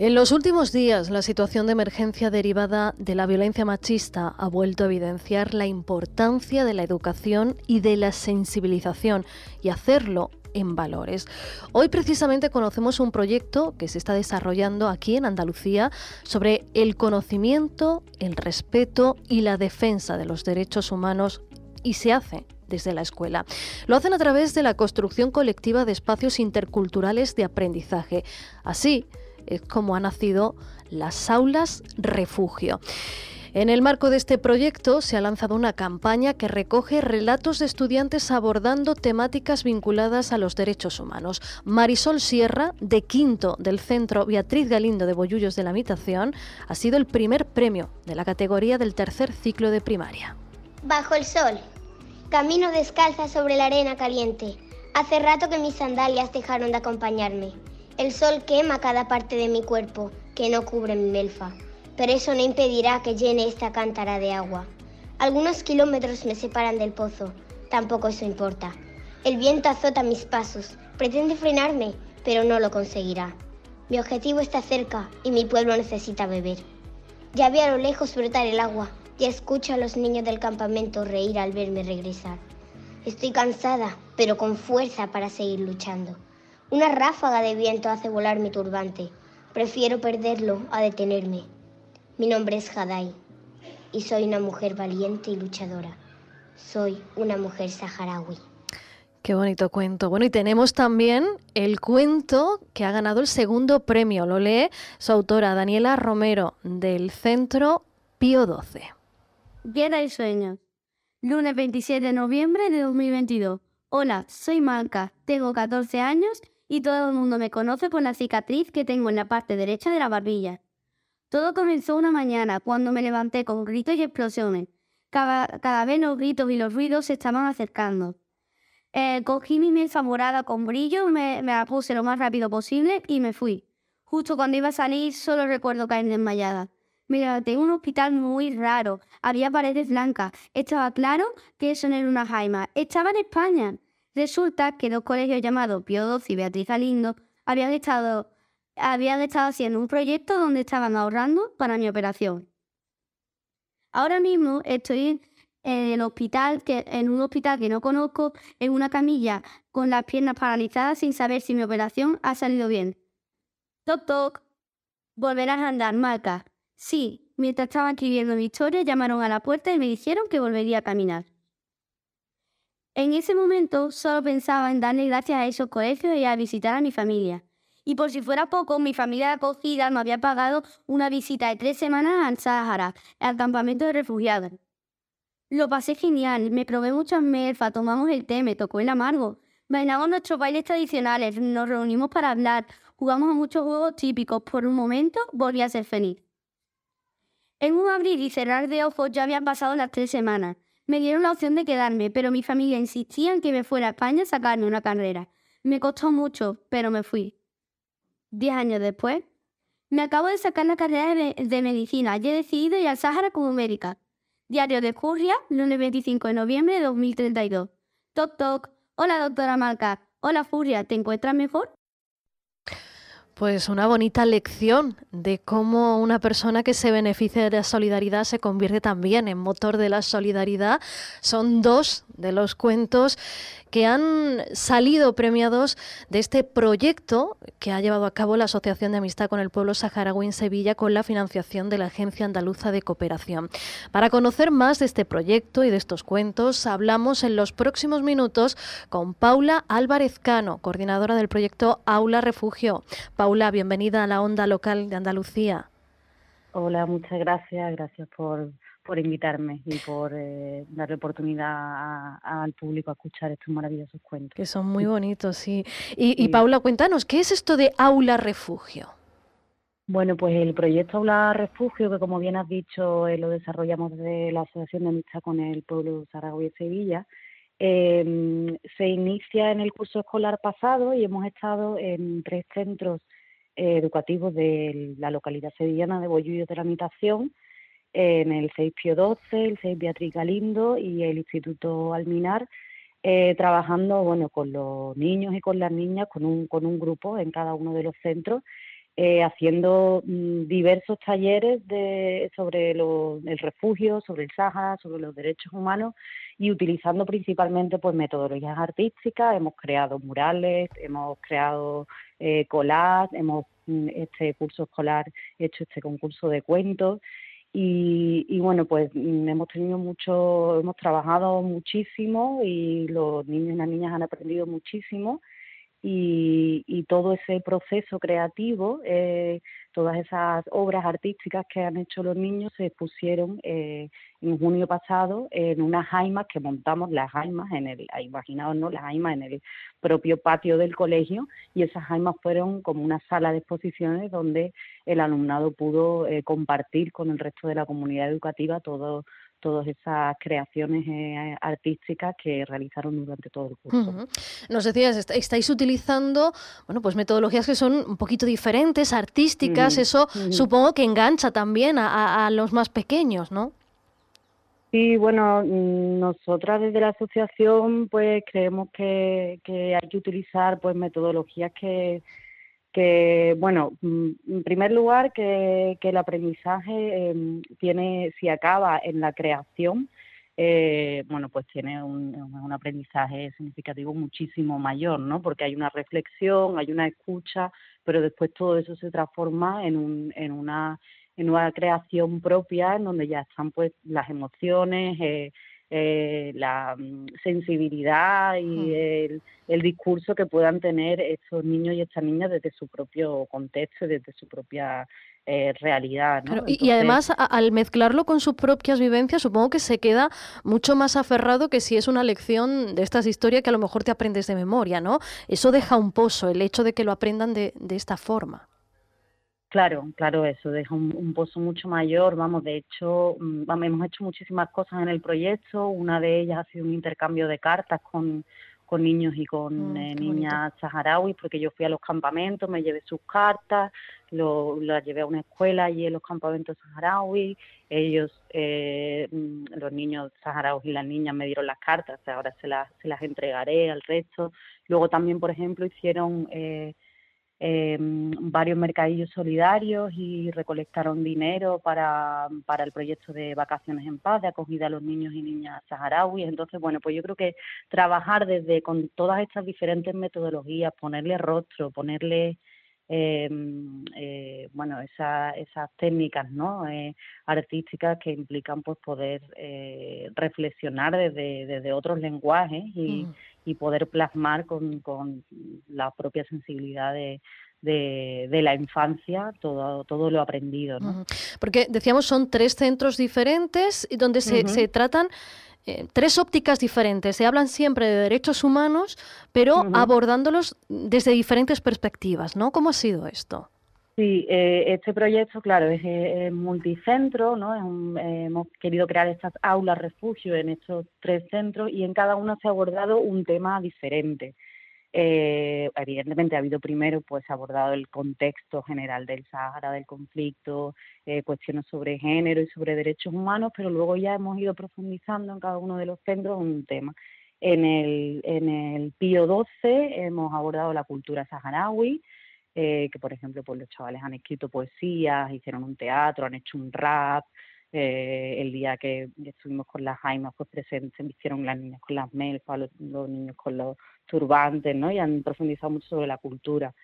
En los últimos días, la situación de emergencia derivada de la violencia machista ha vuelto a evidenciar la importancia de la educación y de la sensibilización y hacerlo en valores. Hoy precisamente conocemos un proyecto que se está desarrollando aquí en Andalucía sobre el conocimiento, el respeto y la defensa de los derechos humanos y se hace desde la escuela. Lo hacen a través de la construcción colectiva de espacios interculturales de aprendizaje. Así, es como ha nacido las aulas refugio. En el marco de este proyecto se ha lanzado una campaña que recoge relatos de estudiantes abordando temáticas vinculadas a los derechos humanos. Marisol Sierra, de quinto del Centro Beatriz Galindo de Bollullos de la Mitación, ha sido el primer premio de la categoría del tercer ciclo de primaria. Bajo el sol, camino descalza sobre la arena caliente. Hace rato que mis sandalias dejaron de acompañarme. El sol quema cada parte de mi cuerpo que no cubre mi melfa, pero eso no impedirá que llene esta cántara de agua. Algunos kilómetros me separan del pozo, tampoco eso importa. El viento azota mis pasos, pretende frenarme, pero no lo conseguirá. Mi objetivo está cerca y mi pueblo necesita beber. Ya vi a lo lejos brotar el agua y escucho a los niños del campamento reír al verme regresar. Estoy cansada, pero con fuerza para seguir luchando. Una ráfaga de viento hace volar mi turbante. Prefiero perderlo a detenerme. Mi nombre es Hadai y soy una mujer valiente y luchadora. Soy una mujer saharaui. Qué bonito cuento. Bueno, y tenemos también el cuento que ha ganado el segundo premio. Lo lee su autora Daniela Romero del Centro Pío XII. Guerra y sueños. Lunes 27 de noviembre de 2022. Hola, soy Malca, tengo 14 años y todo el mundo me conoce por la cicatriz que tengo en la parte derecha de la barbilla. Todo comenzó una mañana cuando me levanté con gritos y explosiones. Cada, vez los gritos y los ruidos se estaban acercando. Eh, cogí mi mesa morada con brillo, me, me la puse lo más rápido posible y me fui. Justo cuando iba a salir solo recuerdo caer desmayada. Me levanté un hospital muy raro. Había paredes blancas. Estaba claro que eso no era una jaima. Estaba en España. Resulta que dos colegios llamados Pío XII y Beatriz Galindo habían estado, habían estado haciendo un proyecto donde estaban ahorrando para mi operación. Ahora mismo estoy en el hospital, en un hospital que no conozco, en una camilla con las piernas paralizadas sin saber si mi operación ha salido bien. Toc toc. Volverás a andar, Marca. Sí, mientras estaba escribiendo mi historia, llamaron a la puerta y me dijeron que volvería a caminar. En ese momento solo pensaba en darle gracias a esos colegios y a visitar a mi familia. Y por si fuera poco, mi familia de acogida me había pagado una visita de tres semanas al Sahara, al campamento de refugiados. Lo pasé genial, me probé muchas melfas, tomamos el té, me tocó el amargo. Bailamos nuestros bailes tradicionales, nos reunimos para hablar, jugamos a muchos juegos típicos. Por un momento volví a ser feliz. En un abrir y cerrar de ojos ya habían pasado las tres semanas. Me dieron la opción de quedarme, pero mi familia insistía en que me fuera a España a sacarme una carrera. Me costó mucho, pero me fui. Diez años después, me acabo de sacar la carrera de, medicina y he decidido ir al Sáhara como médica. Diario de Curria, lunes 25 de noviembre de 2032. Toc toc. Hola, doctora Malca. Hola, Furia. ¿Te encuentras mejor? Pues una bonita lección de cómo una persona que se beneficia de la solidaridad se convierte también en motor de la solidaridad. Son dos de los cuentos que han salido premiados de este proyecto que ha llevado a cabo la Asociación de Amistad con el Pueblo Saharaui en Sevilla con la financiación de la Agencia Andaluza de Cooperación. Para conocer más de este proyecto y de estos cuentos, hablamos en los próximos minutos con Paula Álvarez Cano, coordinadora del proyecto Aula Refugio. Bienvenida a la onda local de Andalucía. Hola, muchas gracias. Gracias por por invitarme y por eh, darle oportunidad al público a escuchar estos maravillosos cuentos. Que son muy bonitos, sí. Y, Paula, cuéntanos, ¿qué es esto de Aula Refugio? Bueno, pues el proyecto Aula Refugio, que como bien has dicho, eh, lo desarrollamos desde la Asociación de Amistad con el Pueblo Zaragoza y Sevilla, em, se inicia en el curso escolar pasado y hemos estado en tres centros eh, educativos de la localidad sevillana de Bollullos de la Mitación, en el 6 Pío XII, el 6 Beatriz Galindo y el Instituto Alminar, eh, trabajando bueno con los niños y con las niñas, con un, con un grupo en cada uno de los centros, eh, haciendo mm, diversos talleres de, sobre el refugio, sobre el Sáhara, sobre los derechos humanos y utilizando principalmente pues metodologías artísticas. Hemos creado murales, hemos creado eh, hemos mm, este curso escolar hecho este concurso de cuentos y, y, bueno, pues mm, hemos tenido mucho, hemos trabajado muchísimo y los niños y las niñas han aprendido muchísimo y, y todo ese proceso creativo, eh, todas esas obras artísticas que han hecho los niños se expusieron eh, en junio pasado en unas jaimas que montamos, las jaimas en el, imaginaos, ¿no? Las jaimas en el propio patio del colegio y esas jaimas fueron como una sala de exposiciones donde el alumnado pudo eh, compartir con el resto de la comunidad educativa todo todas esas creaciones eh, artísticas que realizaron durante todo el curso. Nos decías, estáis utilizando, bueno, pues metodologías que son un poquito diferentes, artísticas, eso supongo que engancha también a, los más pequeños, ¿no? Sí, bueno, mm, nosotras desde la asociación pues creemos que, que hay que utilizar pues metodologías que que, bueno, mm, en primer lugar, que, el aprendizaje em, tiene, si acaba en la creación, eh, bueno, pues tiene un, un, aprendizaje significativo muchísimo mayor, ¿no? Porque hay una reflexión, hay una escucha, pero después todo eso se transforma en, un, en una en una creación propia en donde ya están pues las emociones, eh, eh, la mm, sensibilidad y el, el, discurso que puedan tener estos niños y estas niñas desde su propio contexto, desde su propia eh, realidad. y, además, al mezclarlo con sus propias vivencias, supongo que se queda mucho más aferrado que si es una lección de estas historias que a lo mejor te aprendes de memoria, ¿no? Eso deja un pozo, el hecho de que lo aprendan de, de esta forma. Claro, claro, eso deja un, pozo mucho mayor. Vamos, de hecho, mm, hemos hecho muchísimas cosas en el proyecto. Una de ellas ha sido un intercambio de cartas con, con niños y con mm, eh, niñas saharauis, porque yo fui a los campamentos, me llevé sus cartas, lo, las llevé a una escuela allí en los campamentos saharauis. Ellos, eh, mm, los niños saharauis y las niñas me dieron las cartas, ahora se las, se las entregaré al resto. Luego también, por ejemplo, hicieron... Eh, eh, varios mercadillos solidarios y recolectaron dinero para, para el proyecto de vacaciones en paz, de acogida a los niños y niñas saharauis. Entonces, bueno, pues yo creo que trabajar desde con todas estas diferentes metodologías, ponerle rostro, ponerle eh, eh, bueno esa, esas técnicas no eh, artísticas que implican pues poder eh, reflexionar desde, desde otros lenguajes y, y poder plasmar con, con la propia sensibilidad de, de, la infancia todo, todo lo aprendido. ¿no? Porque decíamos son tres centros diferentes donde se, se tratan eh, tres ópticas diferentes. Se hablan siempre de derechos humanos, pero abordándolos desde diferentes perspectivas. ¿no? ¿Cómo ha sido esto? Sí, eh, este proyecto, claro, es, multicentro, ¿no? Eh, hemos querido crear estas aulas refugio en estos tres centros y en cada uno se ha abordado un tema diferente. Eh, evidentemente ha habido primero pues abordado el contexto general del Sahara, del conflicto, cuestiones sobre género y sobre derechos humanos, pero luego ya hemos ido profundizando en cada uno de los centros un tema. En el, en el Pío 12 hemos abordado la cultura saharaui, eh, que por ejemplo pues los chavales han escrito poesías, hicieron un teatro, han hecho un rap, eh, el día que estuvimos con las jaimas pues presentes, se hicieron las niñas con las melfas, los, niños con los turbantes, ¿no? Y han profundizado mucho sobre la cultura.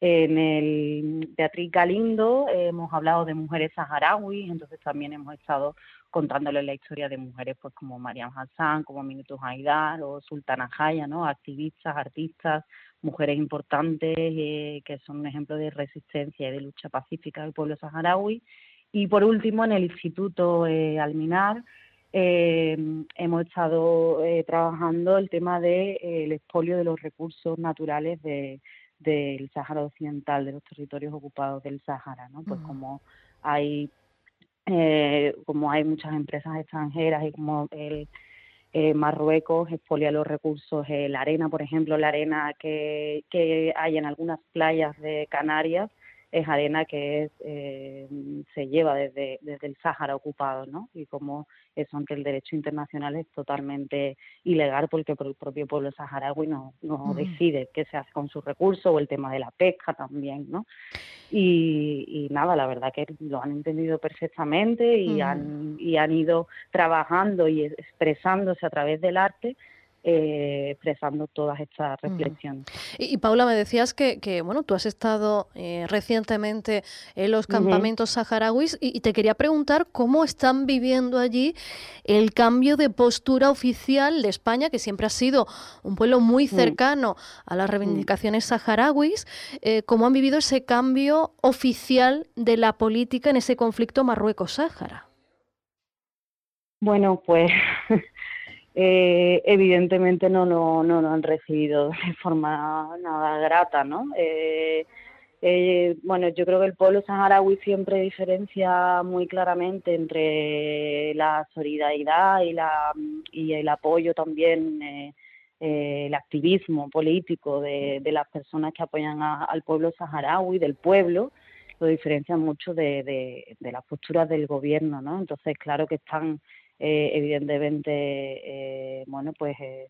En el Beatriz Galindo hemos hablado de mujeres saharauis, entonces también hemos estado contándoles la historia de mujeres pues como Mariam Hassan, como Minuto Haidar o Sultana Jaya, ¿no? Activistas, artistas, mujeres importantes eh, que son un ejemplo de resistencia y de lucha pacífica del pueblo saharaui. Y por último, en el Instituto eh, Alminar eh, hemos estado eh, trabajando el tema del de, el expolio de los recursos naturales de, del Sáhara Occidental, de los territorios ocupados del Sáhara, ¿no? Pues como hay como hay muchas empresas extranjeras y como el eh, Marruecos expolia los recursos, eh, la arena, por ejemplo, la arena que, que hay en algunas playas de Canarias, es arena que eh, se lleva desde, desde el Sáhara ocupado, ¿no? Y como eso ante el derecho internacional es totalmente ilegal porque el propio pueblo saharaui no, no decide qué se hace con sus recursos o el tema de la pesca también, ¿no? Y, nada, la verdad que lo han entendido perfectamente y, han, y han ido trabajando y expresándose a través del arte eh, expresando todas estas reflexiones. Y, Paula, me decías que, bueno, tú has estado eh, recientemente en los campamentos saharauis y, te quería preguntar cómo están viviendo allí el cambio de postura oficial de España, que siempre ha sido un pueblo muy mm. cercano a las reivindicaciones saharauis, eh, cómo han vivido ese cambio oficial de la política en ese conflicto Marruecos-Sáhara. Bueno, pues eh, evidentemente no, no, no lo han recibido de forma nada grata, ¿no? Eh, eh, bueno, yo creo que el pueblo saharaui siempre diferencia muy claramente entre la solidaridad y, la, y el apoyo también, eh, el activismo político de, las personas que apoyan al pueblo saharaui, del pueblo, lo diferencian mucho de, de las posturas del gobierno, ¿no? Entonces, claro que están eh, evidentemente, eh, bueno, pues eh,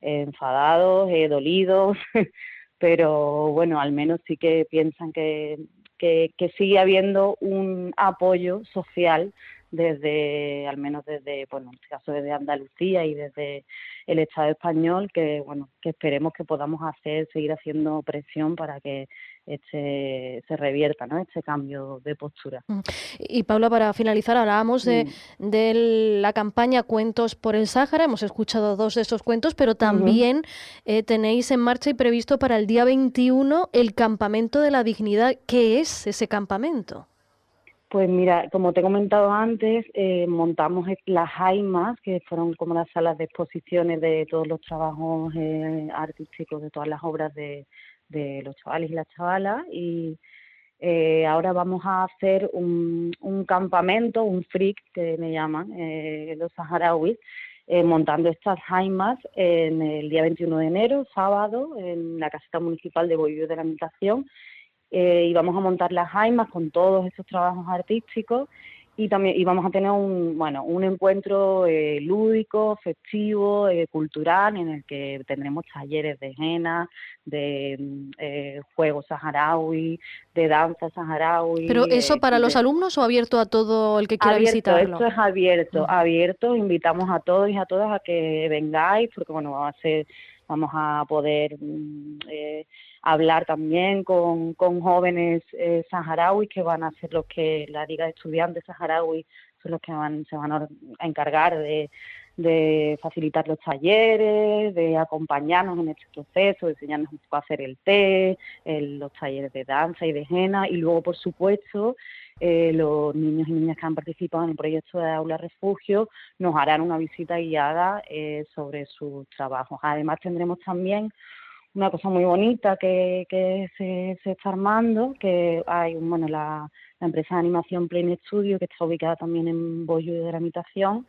enfadados, dolidos, pero bueno, al menos sí que piensan que, que, sigue habiendo un apoyo social desde, al menos desde, bueno, en este caso desde Andalucía y desde el Estado español, que bueno, que esperemos que podamos hacer, seguir haciendo presión para que este, se revierta ¿no? este cambio de postura. Mm. Y Paula, para finalizar, hablábamos de, mm. de, la campaña Cuentos por el Sáhara, hemos escuchado dos de esos cuentos, pero también eh, tenéis en marcha y previsto para el día 21 el Campamento de la Dignidad. ¿Qué es ese campamento? Pues mira, como te he comentado antes, eh, montamos las AIMAS, que fueron como las salas de exposiciones de todos los trabajos eh, artísticos, de todas las obras de, los chavales y las chavalas y eh, ahora vamos a hacer un, un, campamento, un freak que me llaman eh, los saharauis, eh, montando estas jaimas en el día 21 de enero, sábado, en la caseta municipal de Bollullo de la Mitación. Y vamos a montar las jaimas con todos estos trabajos artísticos. Y también y vamos a tener un bueno un encuentro eh, lúdico festivo eh, cultural en el que tendremos talleres de henna de mm, eh, juegos saharaui de danza saharaui pero eso para los alumnos o abierto a todo el que quiera visitarlo esto es abierto abierto. Invitamos a todos y a todas a que vengáis porque bueno va a ser vamos a poder mm, eh, hablar también con, con jóvenes eh, saharauis que van a ser los que la Liga de Estudiantes Saharaui son los que van, se van a encargar de, de facilitar los talleres, de acompañarnos en este proceso, de enseñarnos un poco a hacer el té, los talleres de danza y de henna y luego, por supuesto, eh, los niños y niñas que han participado en el proyecto de Aula Refugio nos harán una visita guiada eh, sobre sus trabajos. Además, tendremos también una cosa muy bonita que, que se, se, está armando, que hay bueno la, la empresa de animación Plane Studio, que está ubicada también en Bollo de Gramitación,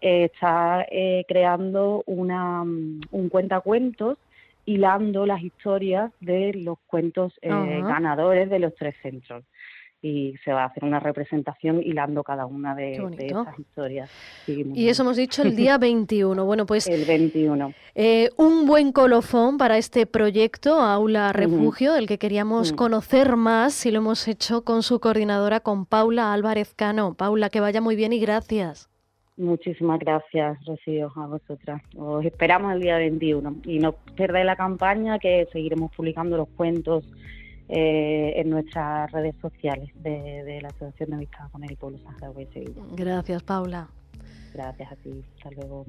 eh, está eh, creando una, un cuentacuentos hilando las historias de los cuentos eh, ganadores de los tres centros y se va a hacer una representación hilando cada una de, esas historias. y eso hemos dicho el día 21. Bueno, pues... El 21. Eh, un buen colofón para este proyecto, Aula Refugio, del que queríamos mm. conocer más y lo hemos hecho con su coordinadora, con Paula Álvarez Cano. Paula, que vaya muy bien y gracias. Muchísimas gracias, Rocío, a vosotras. Os esperamos el día 21 y no perdáis la campaña que seguiremos publicando los cuentos eh, en nuestras redes sociales de, la Asociación de Amistad con el Pueblo Saharaui de Gracias, Paula. Gracias a ti. Hasta luego.